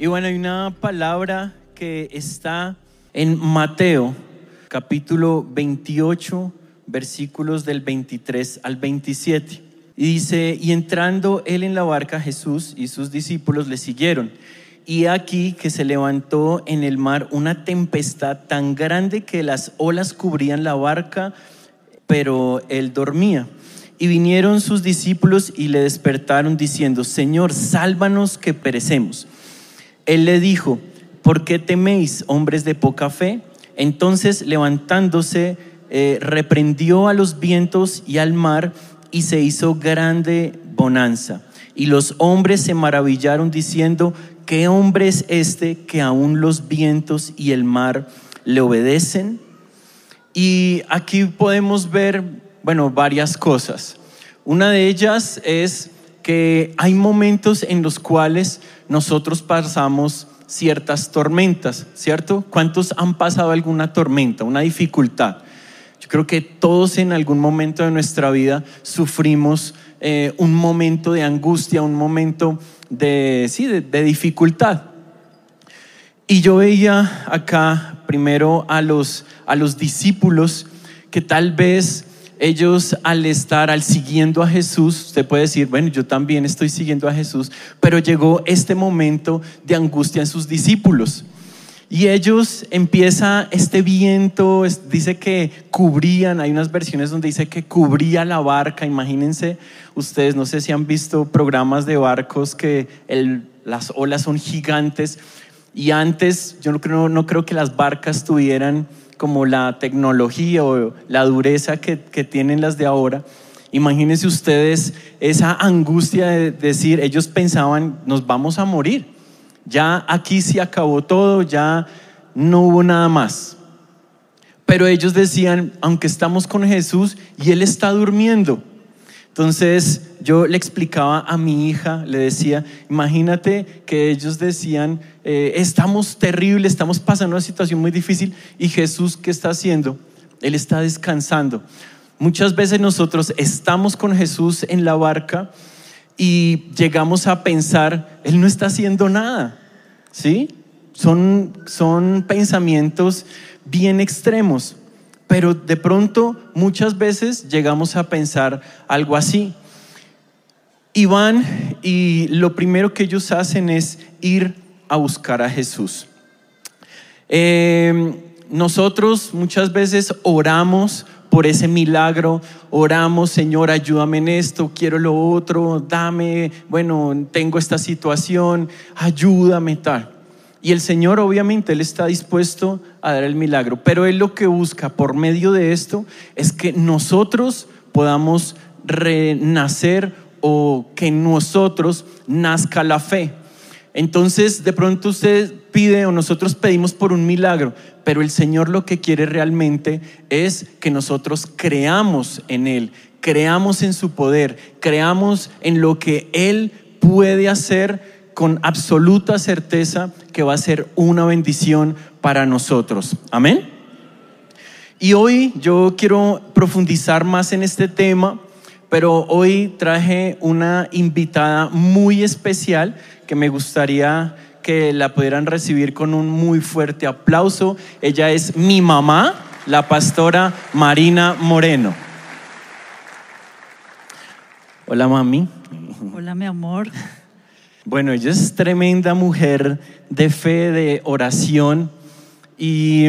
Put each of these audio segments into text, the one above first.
Y bueno, hay una palabra que está en Mateo, capítulo 28, versículos del 23 al 27. Y dice, y entrando él en la barca, Jesús y sus discípulos le siguieron. Y aquí que se levantó en el mar una tempestad tan grande que las olas cubrían la barca, pero él dormía. Y vinieron sus discípulos y le despertaron diciendo, Señor, sálvanos que perecemos. Él le dijo, ¿por qué teméis, hombres de poca fe? Entonces, levantándose, eh, reprendió a los vientos y al mar y se hizo grande bonanza. Y los hombres se maravillaron diciendo, ¿qué hombre es este que aún los vientos y el mar le obedecen? Y aquí podemos ver, bueno, varias cosas. Una de ellas es que hay momentos en los cuales nosotros pasamos ciertas tormentas, ¿cierto? ¿Cuántos han pasado alguna tormenta, una dificultad? Yo creo que todos en algún momento de nuestra vida sufrimos eh, un momento de angustia, un momento de, sí, de dificultad. Y yo veía acá primero a los, a los discípulos que tal vez ellos al estar, al siguiendo a Jesús, usted puede decir, bueno, yo también estoy siguiendo a Jesús, pero llegó este momento de angustia en sus discípulos. Y ellos empieza este viento, dice que cubrían, hay unas versiones donde dice que cubría la barca, imagínense ustedes, no sé si han visto programas de barcos que las olas son gigantes y antes yo no creo, no creo que las barcas tuvieran como la tecnología o la dureza que, tienen las de ahora, imagínense ustedes esa angustia de decir, ellos pensaban, nos vamos a morir, ya aquí se acabó todo, ya no hubo nada más. Pero ellos decían, aunque estamos con Jesús y Él está durmiendo, entonces yo le explicaba a mi hija, le decía, imagínate que ellos decían, eh, estamos terribles, estamos pasando una situación muy difícil y Jesús, ¿qué está haciendo? Él está descansando. Muchas veces nosotros estamos con Jesús en la barca y llegamos a pensar, Él no está haciendo nada, ¿sí? Son, son pensamientos bien extremos. Pero de pronto muchas veces llegamos a pensar algo así. Y van y lo primero que ellos hacen es ir a buscar a Jesús. Eh, nosotros muchas veces oramos por ese milagro, oramos, Señor, ayúdame en esto, quiero lo otro, dame, bueno, tengo esta situación, ayúdame tal. Y el Señor obviamente Él está dispuesto a dar el milagro, pero Él lo que busca por medio de esto es que nosotros podamos renacer o que nosotros nazca la fe. Entonces de pronto usted pide o nosotros pedimos por un milagro, pero el Señor lo que quiere realmente es que nosotros creamos en Él, creamos en su poder, creamos en lo que Él puede hacer con absoluta certeza que va a ser una bendición para nosotros. Amén. Y hoy yo quiero profundizar más en este tema, pero hoy traje una invitada muy especial que me gustaría que la pudieran recibir con un muy fuerte aplauso. Ella es mi mamá, la pastora Marina Moreno. Hola mami. Hola mi amor. Bueno, ella es tremenda mujer de fe, de oración. Y,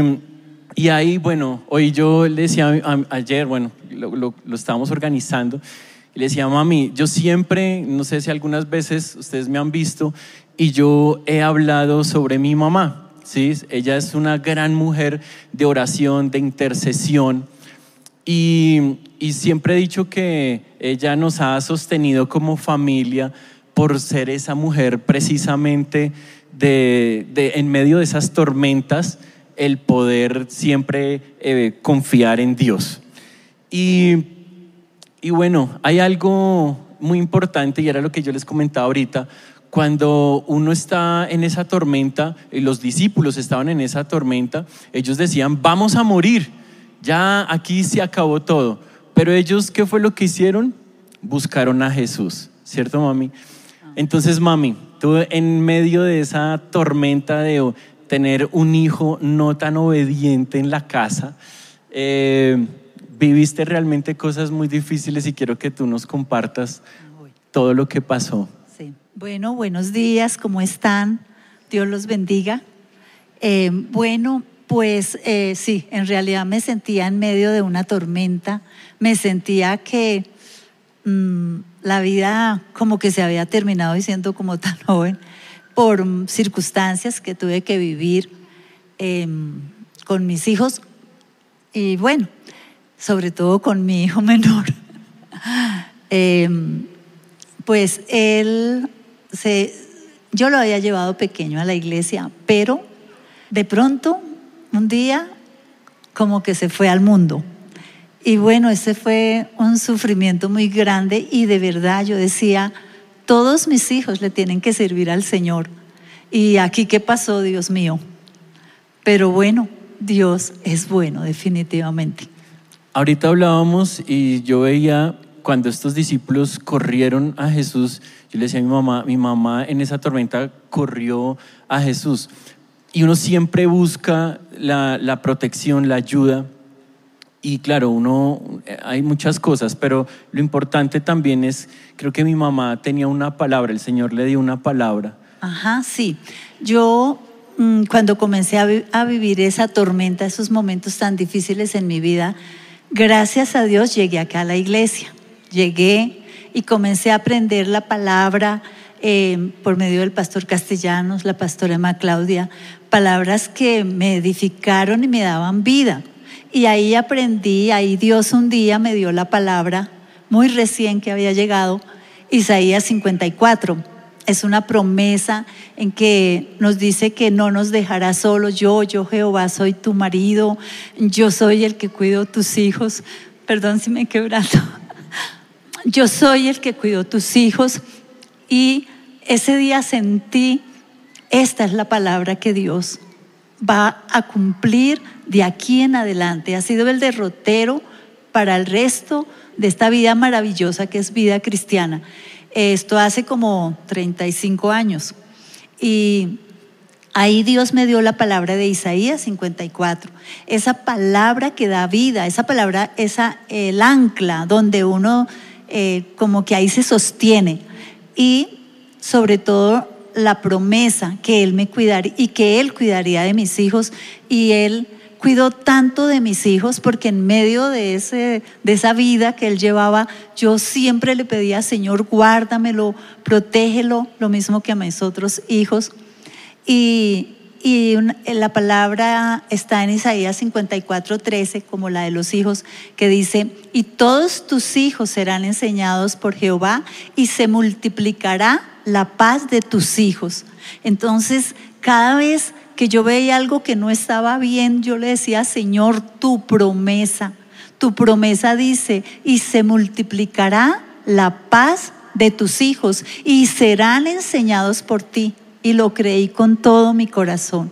y ahí, bueno, hoy yo le decía ayer, bueno, lo, lo, estábamos organizando, y le decía, mami, yo siempre, no sé si algunas veces ustedes me han visto, y yo he hablado sobre mi mamá. ¿sí? Ella es una gran mujer de oración, de intercesión. Y, y siempre he dicho que ella nos ha sostenido como familia por ser esa mujer precisamente de, en medio de esas tormentas, el poder siempre eh, confiar en Dios. Y, y bueno, hay algo muy importante y era lo que yo les comentaba ahorita, cuando uno está en esa tormenta, y los discípulos estaban en esa tormenta, ellos decían, vamos a morir, ya aquí se acabó todo. Pero ellos, ¿qué fue lo que hicieron? Buscaron a Jesús, ¿cierto, mami? Entonces, mami, tú en medio de esa tormenta de tener un hijo no tan obediente en la casa, eh, viviste realmente cosas muy difíciles y quiero que tú nos compartas todo lo que pasó. Sí. Bueno, buenos días, ¿cómo están? Dios los bendiga. Eh, bueno, pues eh, sí, en realidad me sentía en medio de una tormenta, me sentía que mm, la vida como que se había terminado y siendo como tan joven por circunstancias que tuve que vivir em, con mis hijos y bueno, sobre todo con mi hijo menor. Em, pues él se, yo lo había llevado pequeño a la iglesia, pero de pronto un día como que se fue al mundo. Y bueno, ese fue un sufrimiento muy grande y de verdad yo decía, todos mis hijos le tienen que servir al Señor. Y aquí, ¿qué pasó, Dios mío? Pero bueno, Dios es bueno, definitivamente. Ahorita hablábamos y yo veía cuando estos discípulos corrieron a Jesús, yo le decía a mi mamá, mi mamá en esa tormenta corrió a Jesús. Y uno siempre busca la, protección, la ayuda. Y claro, uno, hay muchas cosas, pero lo importante también es, creo que mi mamá tenía una palabra, el Señor le dio una palabra. Ajá, sí. Yo mm, cuando comencé a, a, vivir esa tormenta, esos momentos tan difíciles en mi vida, gracias a Dios llegué acá a la iglesia. Llegué y comencé a aprender la palabra, eh, por medio del pastor Castellanos, la pastora Emma Claudia, palabras que me edificaron y me daban vida. Y ahí aprendí, ahí Dios un día me dio la palabra, muy recién que había llegado, Isaías 54. Es una promesa en que nos dice que no nos dejará solos. Yo, yo Jehová, soy tu marido, yo soy el que cuido tus hijos. Perdón si me he quebrado. Yo soy el que cuido tus hijos y ese día sentí, esta es la palabra que Dios va a cumplir de aquí en adelante. Ha sido el derrotero para el resto de esta vida maravillosa que es vida cristiana. Esto hace como 35 años. Y ahí Dios me dio la palabra de Isaías 54. Esa palabra que da vida, esa palabra, esa, el ancla donde uno eh, como que ahí se sostiene. Y sobre todo la promesa que Él me cuidaría y que Él cuidaría de mis hijos y Él cuidó tanto de mis hijos porque en medio de, ese, de esa vida que Él llevaba, yo siempre le pedía, Señor, guárdamelo, protégelo, lo mismo que a mis otros hijos. Y y la palabra está en Isaías 54, 13, como la de los hijos, que dice, y todos tus hijos serán enseñados por Jehová y se multiplicará la paz de tus hijos. Entonces, cada vez que yo veía algo que no estaba bien, yo le decía, Señor, tu promesa, tu promesa dice, y se multiplicará la paz de tus hijos y serán enseñados por ti y lo creí con todo mi corazón.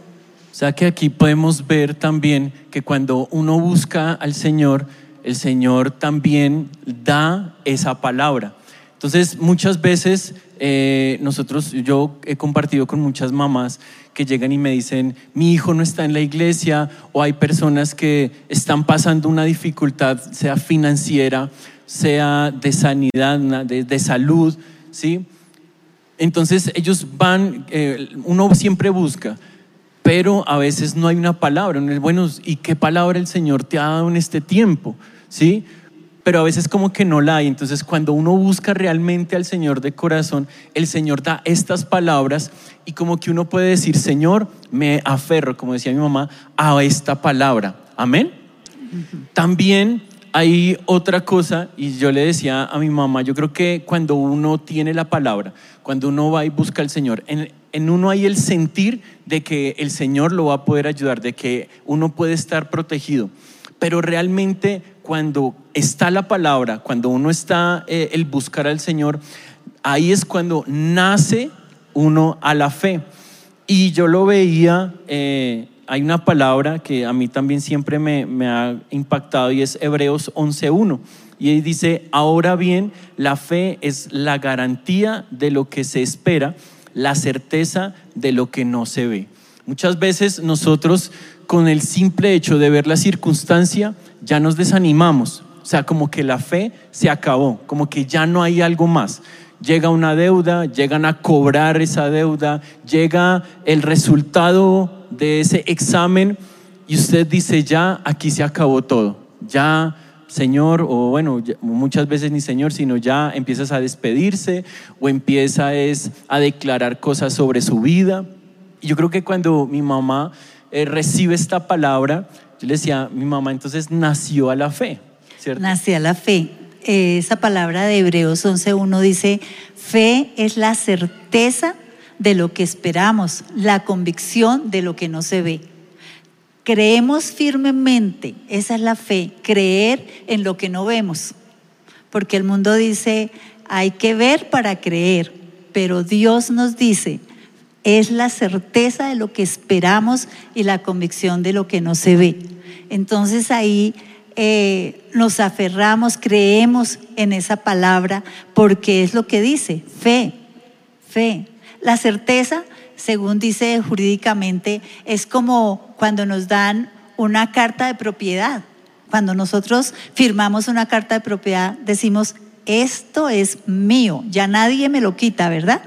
O sea que aquí podemos ver también que cuando uno busca al Señor, el Señor también da esa palabra. Entonces, muchas veces eh, nosotros, yo he compartido con muchas mamás que llegan y me dicen, mi hijo no está en la iglesia, o hay personas que están pasando una dificultad, sea financiera, sea de sanidad, de, de salud, ¿sí? Entonces ellos van, eh, uno siempre busca, pero a veces no hay una palabra. Bueno, ¿y qué palabra el Señor te ha dado en este tiempo? ¿Sí? Pero a veces como que no la hay. Entonces cuando uno busca realmente al Señor de corazón, el Señor da estas palabras y como que uno puede decir, Señor, me aferro, como decía mi mamá, a esta palabra. Amén. También hay otra cosa, y yo le decía a mi mamá, yo creo que cuando uno tiene la palabra, cuando uno va y busca al Señor, en, en, uno hay el sentir de que el Señor lo va a poder ayudar, de que uno puede estar protegido. Pero realmente cuando está la palabra, cuando uno está eh, el buscar al Señor, ahí es cuando nace uno a la fe. Y yo lo veía eh, hay una palabra que a mí también siempre me, ha impactado y es Hebreos 11.1. Y dice, ahora bien, la fe es la garantía de lo que se espera, la certeza de lo que no se ve. Muchas veces nosotros con el simple hecho de ver la circunstancia ya nos desanimamos. O sea, como que la fe se acabó, como que ya no hay algo más. Llega una deuda, llegan a cobrar esa deuda, llega el resultado de ese examen y usted dice, ya aquí se acabó todo. Ya Señor, o bueno, muchas veces ni Señor, sino ya empiezas a despedirse o empieza es a declarar cosas sobre su vida. Yo creo que cuando mi mamá eh, recibe esta palabra, yo le decía, mi mamá entonces nació a la fe, ¿cierto? Nació a la fe. Eh, esa palabra de Hebreos 11.1 dice, fe es la certeza de lo que esperamos, la convicción de lo que no se ve. Creemos firmemente, esa es la fe, creer en lo que no vemos. Porque el mundo dice, hay que ver para creer, pero Dios nos dice, es la certeza de lo que esperamos y la convicción de lo que no se ve. Entonces ahí eh, nos aferramos, creemos en esa palabra porque es lo que dice, fe, fe. La certeza según dice jurídicamente, es como cuando nos dan una carta de propiedad. Cuando nosotros firmamos una carta de propiedad, decimos, esto es mío, ya nadie me lo quita, ¿verdad?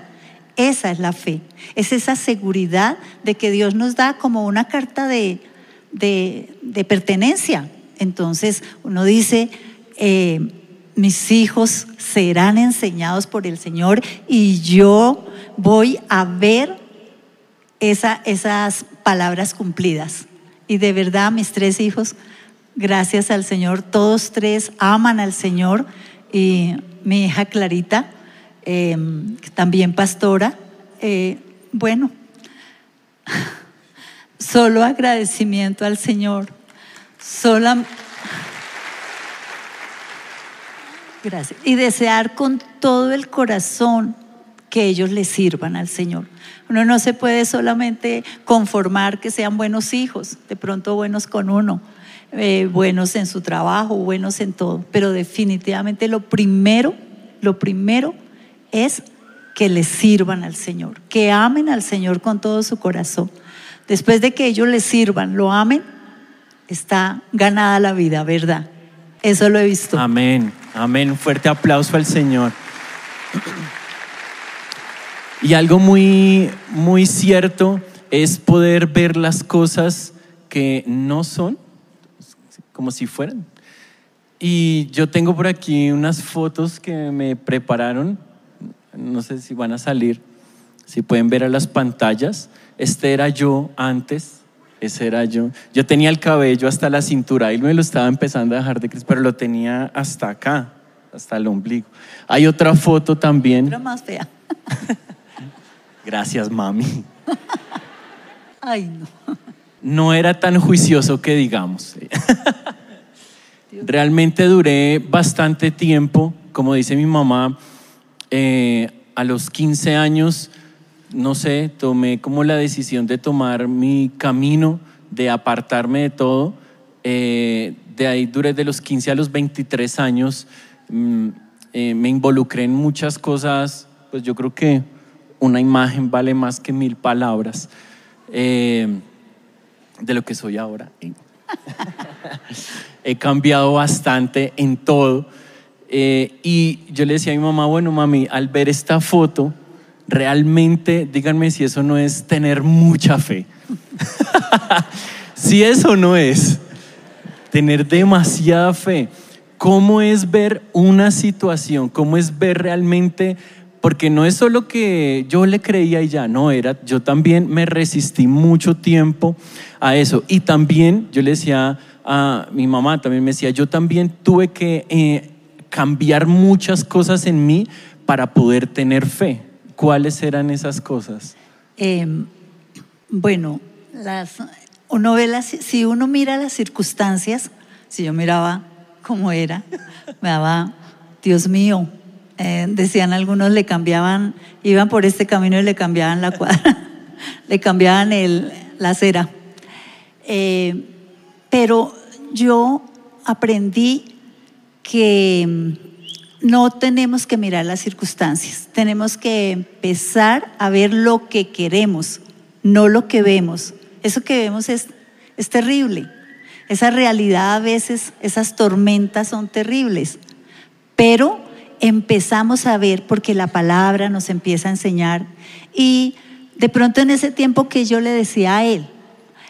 Esa es la fe, es esa seguridad de que Dios nos da como una carta de, de, pertenencia. Entonces uno dice, eh, mis hijos serán enseñados por el Señor y yo voy a ver esas palabras cumplidas. Y de verdad, mis tres hijos, gracias al Señor, todos tres aman al Señor. Y mi hija Clarita, em, también pastora, eh, bueno, solo agradecimiento al Señor. Solo. Gracias. Y desear con todo el corazón que ellos le sirvan al Señor. Uno no se puede solamente conformar que sean buenos hijos, de pronto buenos con uno, eh, buenos en su trabajo, buenos en todo, pero definitivamente lo primero, lo primero es que le sirvan al Señor, que amen al Señor con todo su corazón. Después de que ellos le sirvan, lo amen, está ganada la vida, ¿verdad? Eso lo he visto. Amén, amén. Un fuerte aplauso al Señor. Y algo muy, muy cierto es poder ver las cosas que no son como si fueran. Y yo tengo por aquí unas fotos que me prepararon, no sé si van a salir, si pueden ver a las pantallas. Este era yo antes, ese era yo. Yo tenía el cabello hasta la cintura, y me lo estaba empezando a dejar de crecer, pero lo tenía hasta acá, hasta el ombligo. Hay otra foto también. Más fea. Gracias, mami. Ay, no. No era tan juicioso que digamos. Realmente duré bastante tiempo, como dice mi mamá, eh, a los 15 años, no sé, tomé como la decisión de tomar mi camino, de apartarme de todo. Eh, de ahí duré de los 15 a los 23 años, mm, eh, me involucré en muchas cosas, pues yo creo que una imagen vale más que mil palabras eh, de lo que soy ahora. He cambiado bastante en todo. Eh, y yo le decía a mi mamá, bueno, mami, al ver esta foto, realmente, díganme si eso no es tener mucha fe. si eso no es tener demasiada fe, ¿cómo es ver una situación? ¿Cómo es ver realmente porque no es solo que yo le creía y ya, no, era, yo también me resistí mucho tiempo a eso. Y también yo le decía a mi mamá, también me decía, yo también tuve que eh, cambiar muchas cosas en mí para poder tener fe. ¿Cuáles eran esas cosas? Em, bueno, las, uno ve las, si uno mira las circunstancias, si yo miraba cómo era, me daba, Dios mío, eh, decían algunos, le cambiaban, iban por este camino y le cambiaban la cuadra, le cambiaban la acera. Eh, pero yo aprendí que mm, no tenemos que mirar las circunstancias, tenemos que empezar a ver lo que queremos, no lo que vemos. Eso que vemos es, es terrible. Esa realidad a veces, esas tormentas son terribles, pero empezamos a ver porque la palabra nos empieza a enseñar y de pronto en ese tiempo que yo le decía a él,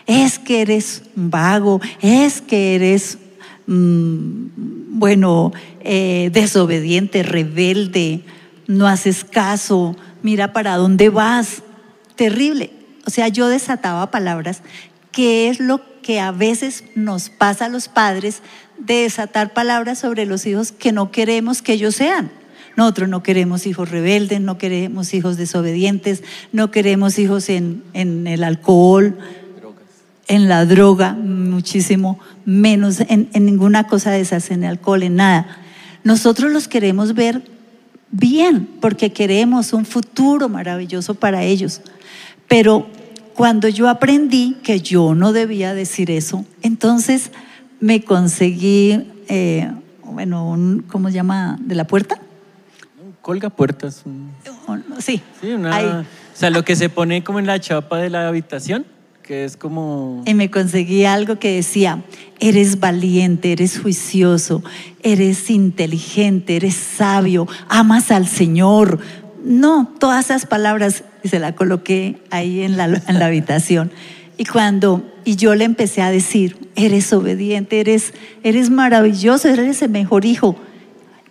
es que eres vago, es que eres, mm, bueno, eh, desobediente, rebelde, no haces caso, mira para dónde vas, terrible. O sea, yo desataba palabras, que es lo que a veces nos pasa a los padres de desatar palabras sobre los hijos que no queremos que ellos sean. Nosotros no queremos hijos rebeldes, no queremos hijos desobedientes, no queremos hijos en, el alcohol, en la droga, muchísimo menos, en, en ninguna cosa de esas, en el alcohol, en nada. Nosotros los queremos ver bien, porque queremos un futuro maravilloso para ellos. Pero cuando yo aprendí que yo no debía decir eso, entonces me conseguí, eh, bueno, un, ¿cómo se llama? ¿De la puerta? Colga puertas. Sí. sí una, o sea, lo que se pone como en la chapa de la habitación, que es como... Y me conseguí algo que decía, eres valiente, eres juicioso, eres inteligente, eres sabio, amas al Señor. No, todas esas palabras y se la coloqué ahí en la, en la habitación. Y cuando, y yo le empecé a decir, eres obediente, eres, eres maravilloso, eres el mejor hijo.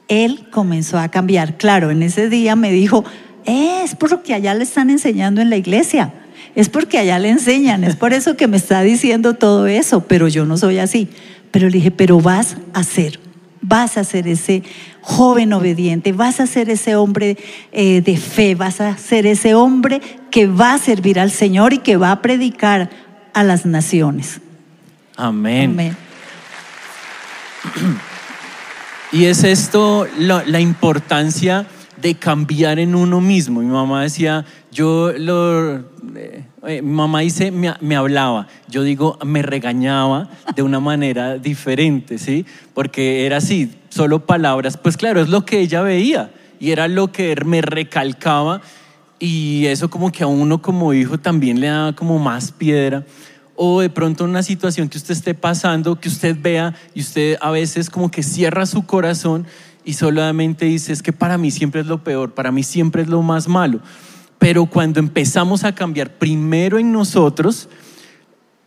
Él comenzó a cambiar. Claro, en ese día me dijo, es porque allá le están enseñando en la iglesia, es porque allá le enseñan, es por eso que me está diciendo todo eso, pero yo no soy así. Pero le dije, pero vas a ser vas a ser ese joven obediente, vas a ser ese hombre eh, de fe, vas a ser ese hombre que va a servir al Señor y que va a predicar a las naciones. Amén. Y es esto la importancia de cambiar en uno mismo. Mi mamá decía, yo lo... Eh, eh, mi mamá dice, me, me, hablaba, yo digo, me regañaba de una manera diferente, ¿sí? Porque era así, solo palabras, pues claro, es lo que ella veía y era lo que me recalcaba y eso como que a uno como hijo también le da como más piedra o de pronto una situación que usted esté pasando, que usted vea y usted a veces como que cierra su corazón y solamente dice, es que para mí siempre es lo peor, para mí siempre es lo más malo. Pero cuando empezamos a cambiar primero en nosotros,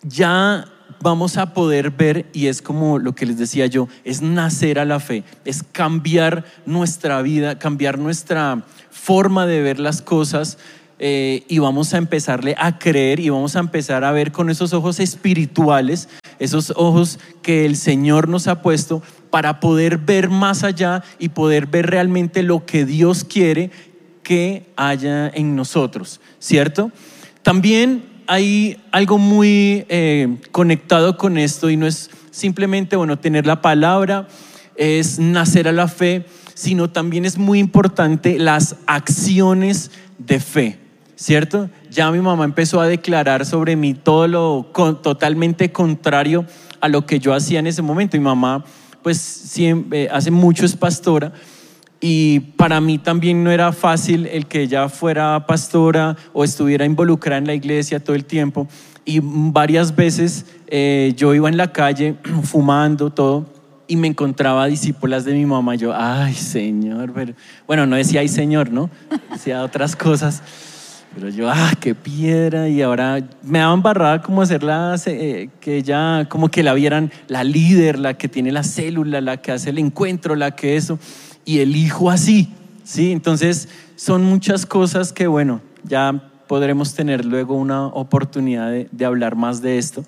ya vamos a poder ver, y es como lo que les decía yo, es nacer a la fe, es cambiar nuestra vida, cambiar nuestra forma de ver las cosas. Eh, y vamos a empezarle a creer y vamos a empezar a ver con esos ojos espirituales, esos ojos que el Señor nos ha puesto para poder ver más allá y poder ver realmente lo que Dios quiere que haya en nosotros, ¿cierto? También hay algo muy eh, conectado con esto y no es simplemente, bueno, tener la palabra, es nacer a la fe, sino también es muy importante las acciones de fe, ¿cierto? Ya mi mamá empezó a declarar sobre mí todo lo totalmente contrario a lo que yo hacía en ese momento. Mi mamá, pues, siempre, hace mucho es pastora y para mí también no era fácil el que ella fuera pastora o estuviera involucrada en la iglesia todo el tiempo. Y varias veces eh, yo iba en la calle fumando todo y me encontraba discípulas de mi mamá. Yo, ay Señor, pero... bueno, no decía ay Señor, ¿no? Decía otras cosas. Pero yo, ah, qué piedra. Y ahora me daba embarrada como hacerla, eh, que ella, como que la vieran la líder, la que tiene la célula, la que hace el encuentro, la que eso y el hijo así. ¿sí? Entonces, son muchas cosas que, bueno, ya podremos tener luego una oportunidad de, hablar más de esto.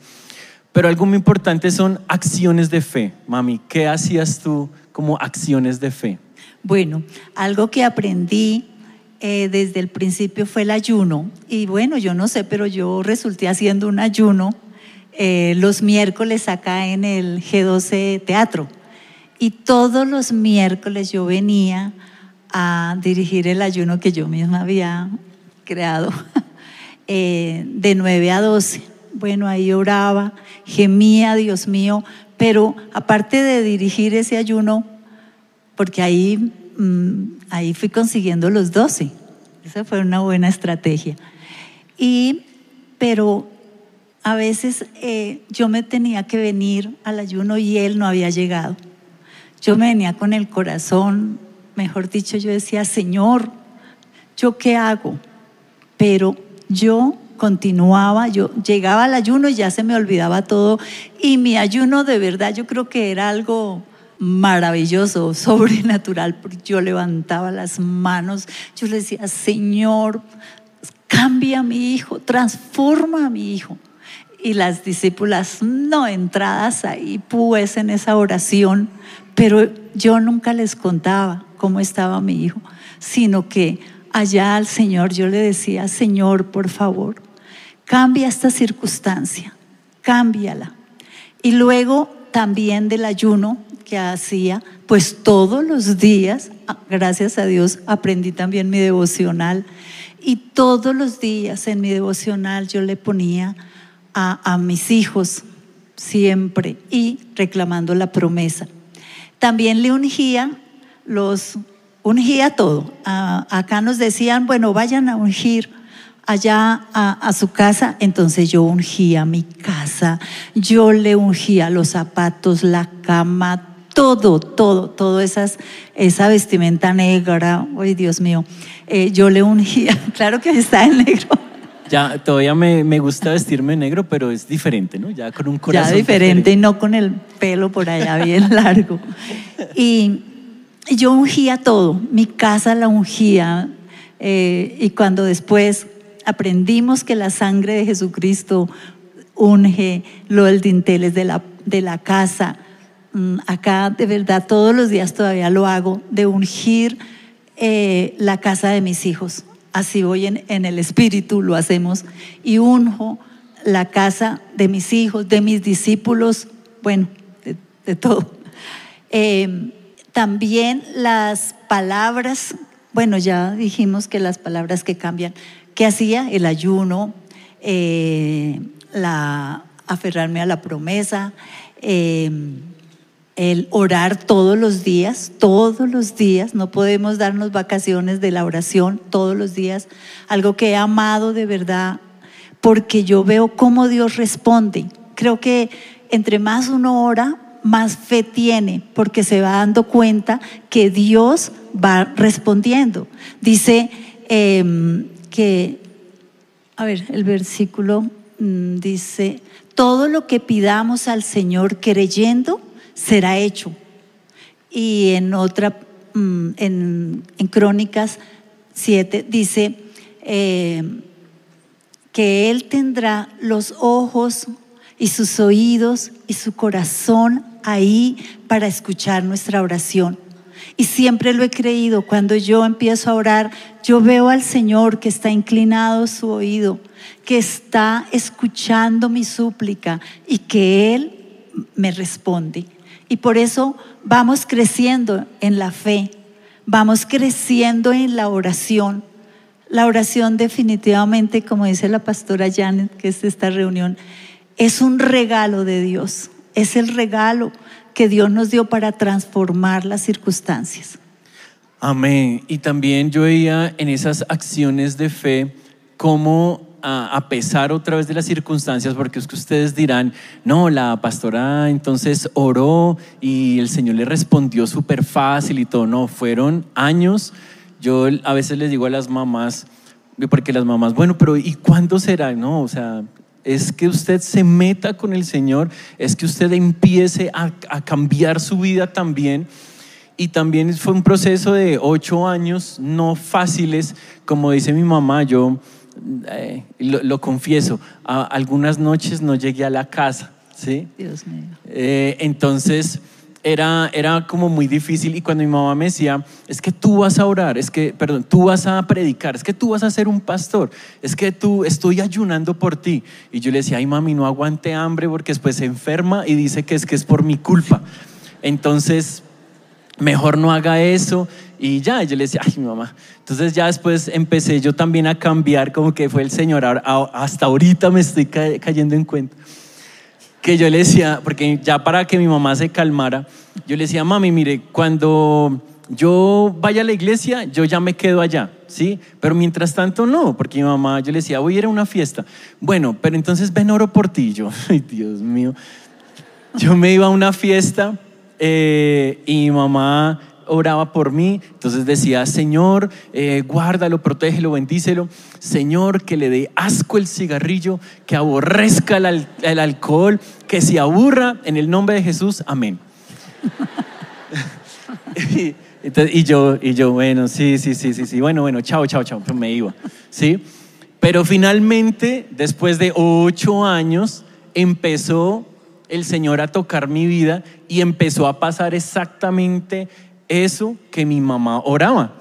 Pero algo muy importante son acciones de fe. Mami, ¿qué hacías tú como acciones de fe? Bueno, algo que aprendí eh, desde el principio fue el ayuno. Y bueno, yo no sé, pero yo resulté haciendo un ayuno eh, los miércoles acá en el G12 Teatro. Y todos los miércoles yo venía a dirigir el ayuno que yo misma había creado, eh, de 9 a 12. Bueno, ahí oraba, gemía, Dios mío, pero aparte de dirigir ese ayuno, porque ahí, mm, ahí fui consiguiendo los 12. Esa fue una buena estrategia. Y, pero a veces eh, yo me tenía que venir al ayuno y él no había llegado. Yo me venía con el corazón, mejor dicho, yo decía, Señor, ¿yo qué hago? Pero yo continuaba, yo llegaba al ayuno y ya se me olvidaba todo. Y mi ayuno de verdad yo creo que era algo maravilloso, sobrenatural, porque yo levantaba las manos, yo le decía, Señor, cambia a mi hijo, transforma a mi hijo. Y las discípulas, no entradas ahí, pues en esa oración, pero yo nunca les contaba cómo estaba mi hijo, sino que allá al Señor yo le decía, Señor, por favor, cambia esta circunstancia, cámbiala. Y luego también del ayuno que hacía, pues todos los días, ah, gracias a Dios, aprendí también mi devocional. Y todos los días en mi devocional yo le ponía a, a mis hijos siempre y reclamando la promesa. También le ungía los ungía todo. acá nos decían, bueno, vayan a ungir allá a, su casa, entonces yo ungía mi casa, yo le ungía los zapatos, la cama, todo, todo, todo esa vestimenta negra, ay Dios mío, eh, yo le ungía, claro que está en negro. Ya, todavía me, me, gusta vestirme negro, pero es diferente, ¿no? Ya con un corazón. Ya diferente, y no con el pelo por allá bien largo. Y yo ungía todo, mi casa la ungía. Eh, y cuando después aprendimos que la sangre de Jesucristo unge lo del dinteles de la, de la casa, mm, acá de verdad todos los días todavía lo hago, de ungir eh, la casa de mis hijos. Así voy en, el espíritu, lo hacemos, y unjo la casa de mis hijos, de mis discípulos, bueno, de, todo. Eh, también las palabras, bueno, ya dijimos que las palabras que cambian, ¿qué hacía? El ayuno, eh, la, aferrarme a la promesa, eh, el orar todos los días, todos los días, no podemos darnos vacaciones de la oración todos los días, algo que he amado de verdad, porque yo veo cómo Dios responde. Creo que entre más uno ora, más fe tiene, porque se va dando cuenta que Dios va respondiendo. Dice em, que, a ver, el versículo mm, dice, todo lo que pidamos al Señor creyendo será hecho. Y en otra, mm, en, Crónicas 7 dice em, que Él tendrá los ojos y sus oídos y su corazón ahí para escuchar nuestra oración. Y siempre lo he creído, cuando yo empiezo a orar, yo veo al Señor que está inclinado su oído, que está escuchando mi súplica y que Él me responde. Y por eso vamos creciendo en la fe, vamos creciendo en la oración. La oración definitivamente, como dice la pastora Janet, que es esta reunión, es un regalo de Dios es el regalo que Dios nos dio para transformar las circunstancias. Amén. Y también yo veía en esas acciones de fe cómo a, pesar otra vez de las circunstancias, porque es que ustedes dirán, no, la pastora entonces oró y el Señor le respondió súper fácil y todo. No, fueron años. Yo a veces les digo a las mamás, porque las mamás, bueno, pero ¿y cuándo será? No, o sea, es que usted se meta con el Señor, es que usted empiece a, cambiar su vida también. Y también fue un proceso de ocho años no fáciles, como dice mi mamá, yo eh, lo, confieso, algunas noches no llegué a la casa, ¿sí? Dios mío. Eh, entonces era, era como muy difícil y cuando mi mamá me decía, es que tú vas a orar, es que, perdón, tú vas a predicar, es que tú vas a ser un pastor, es que tú estoy ayunando por ti. Y yo le decía, ay mami, no aguante hambre porque después se enferma y dice que es que es por mi culpa. Entonces, mejor no haga eso. Y ya, yo le decía, ay, mi mamá. Entonces ya después empecé yo también a cambiar, como que fue el Señor, hasta ahorita me estoy cayendo en cuenta. que yo le decía, porque ya para que mi mamá se calmara, yo le decía, mami, mire, cuando yo vaya a la iglesia, yo ya me quedo allá, ¿sí? Pero mientras tanto no, porque mi mamá, yo le decía, voy a ir a una fiesta. Bueno, pero entonces ven oro por ti. Yo, ay Dios mío, yo me iba a una fiesta eh, y mi mamá oraba por mí, entonces decía, Señor, eh, guárdalo, protégelo, bendícelo. Señor, que le dé asco el cigarrillo, que aborrezca el, alcohol, que se aburra, en el nombre de Jesús, amén. y yo, bueno, sí, sí, sí, sí, sí, bueno, bueno, chao, chao, chao, pues me iba, ¿sí? Pero finalmente, después de ocho años, empezó el Señor a tocar mi vida y empezó a pasar exactamente eso que mi mamá oraba.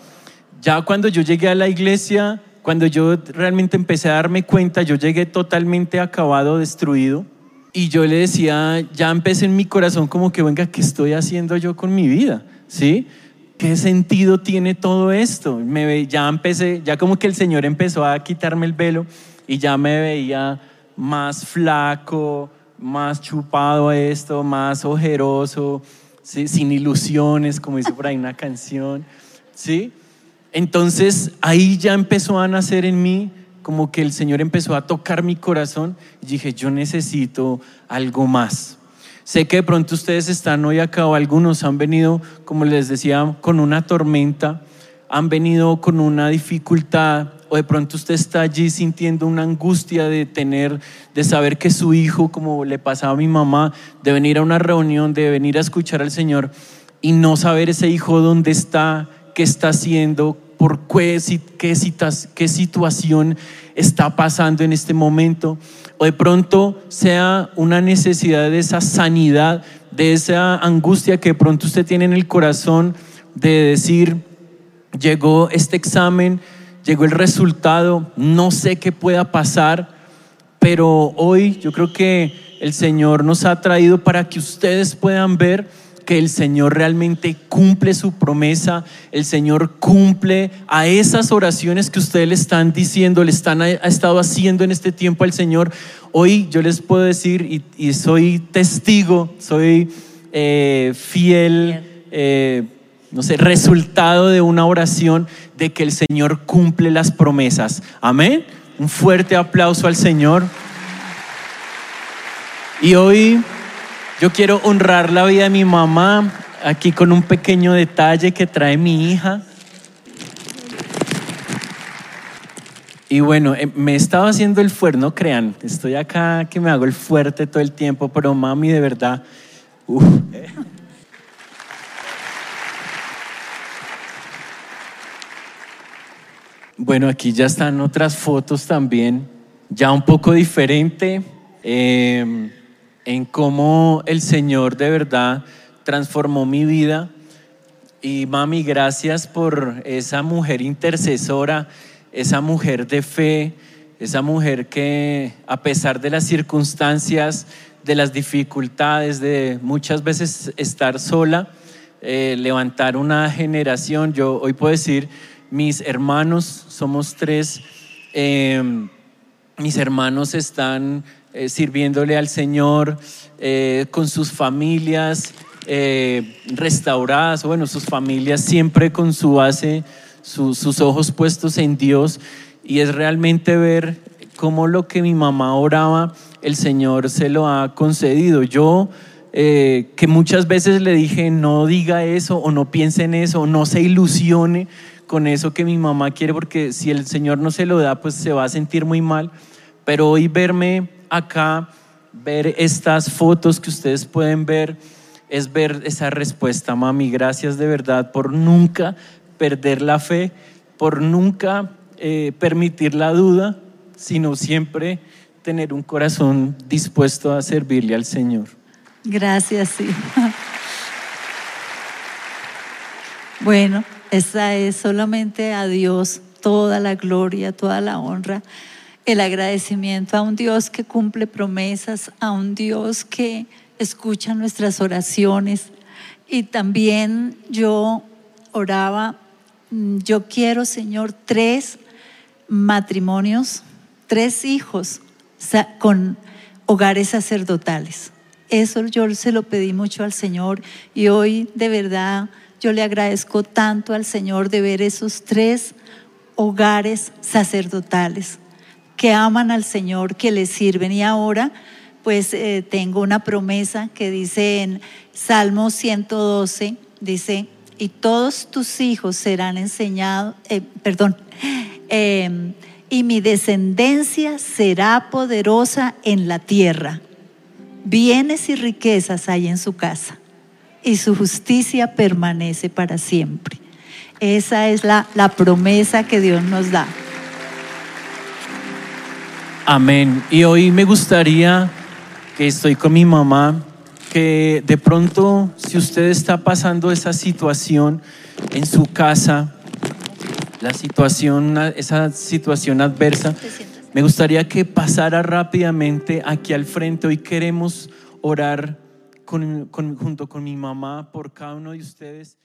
Ya cuando yo llegué a la iglesia, cuando yo realmente empecé a darme cuenta, yo llegué totalmente acabado, destruido. Y yo le decía, ya empecé en mi corazón como que, venga, ¿qué estoy haciendo yo con mi vida? ¿Sí? ¿Qué sentido tiene todo esto? Me, ya empecé, ya como que el Señor empezó a quitarme el velo y ya me veía más flaco, más chupado esto, más ojeroso, sin ilusiones, como dice por ahí una canción. ¿sí? Entonces ahí ya empezó a nacer en mí, como que el Señor empezó a tocar mi corazón y dije, yo necesito algo más. Sé que de pronto ustedes están hoy acá o algunos han venido, como les decía, con una tormenta, han venido con una dificultad o de pronto usted está allí sintiendo una angustia de tener, de saber que su hijo, como le pasaba a mi mamá, de venir a una reunión, de venir a escuchar al Señor y no saber ese hijo dónde está, qué está haciendo, por qué, qué, qué situación está pasando en este momento. O de pronto sea una necesidad de esa sanidad, de esa angustia que de pronto usted tiene en el corazón de decir, llegó este examen, llegó el resultado, no sé qué pueda pasar, pero hoy yo creo que el Señor nos ha traído para que ustedes puedan ver que el Señor realmente cumple su promesa, el Señor cumple a esas oraciones que ustedes le están diciendo, le están ha estado haciendo en este tiempo al Señor. Hoy yo les puedo decir, y, soy testigo, soy eh, fiel, eh, no sé, resultado de una oración de que el Señor cumple las promesas. Amén. Un fuerte aplauso al Señor. Y hoy yo quiero honrar la vida de mi mamá aquí con un pequeño detalle que trae mi hija. Y bueno, eh, me estaba haciendo el fuerte, no crean, estoy acá que me hago el fuerte todo el tiempo, pero mami, de verdad, Bueno, aquí ya están otras fotos también, ya un poco diferente, em, en cómo el Señor de verdad transformó mi vida. Y mami, gracias por esa mujer intercesora, esa mujer de fe, esa mujer que a pesar de las circunstancias, de las dificultades, de muchas veces estar sola, eh, levantar una generación, yo hoy puedo decir, mis hermanos, somos tres, em, mis hermanos están eh, sirviéndole al Señor eh, con sus familias eh, restauradas, bueno, sus familias siempre con su base, sus ojos puestos en Dios, y es realmente ver cómo lo que mi mamá oraba, el Señor se lo ha concedido. Yo, que muchas veces le dije, no diga eso, o no piense en eso, o no se ilusione, con eso que mi mamá quiere, porque si el Señor no se lo da, pues se va a sentir muy mal. Pero hoy verme acá, ver estas fotos que ustedes pueden ver, es ver esa respuesta, mami. Gracias de verdad por nunca perder la fe, por nunca eh, permitir la duda, sino siempre tener un corazón dispuesto a servirle al Señor. Gracias, sí. Bueno, esa es solamente a Dios toda la gloria, toda la honra, el agradecimiento a un Dios que cumple promesas, a un Dios que escucha nuestras oraciones. Y también yo oraba, mm, yo quiero, Señor, tres matrimonios, tres hijos con hogares sacerdotales. Eso yo se lo pedí mucho al Señor y hoy de verdad yo le agradezco tanto al Señor de ver esos tres hogares sacerdotales que aman al Señor, que le sirven. Y ahora pues eh, tengo una promesa que dice en Salmo 112, dice, y todos tus hijos serán enseñados, eh, perdón, em, y mi descendencia será poderosa en la tierra. Bienes y riquezas hay en su casa, y su justicia permanece para siempre. Esa es la, la promesa que Dios nos da. Amén. Y hoy me gustaría que estoy con mi mamá, que de pronto si usted está pasando esa situación en su casa, la situación, esa situación adversa, me gustaría que pasara rápidamente aquí al frente. Hoy queremos orar junto con mi mamá por cada uno de ustedes.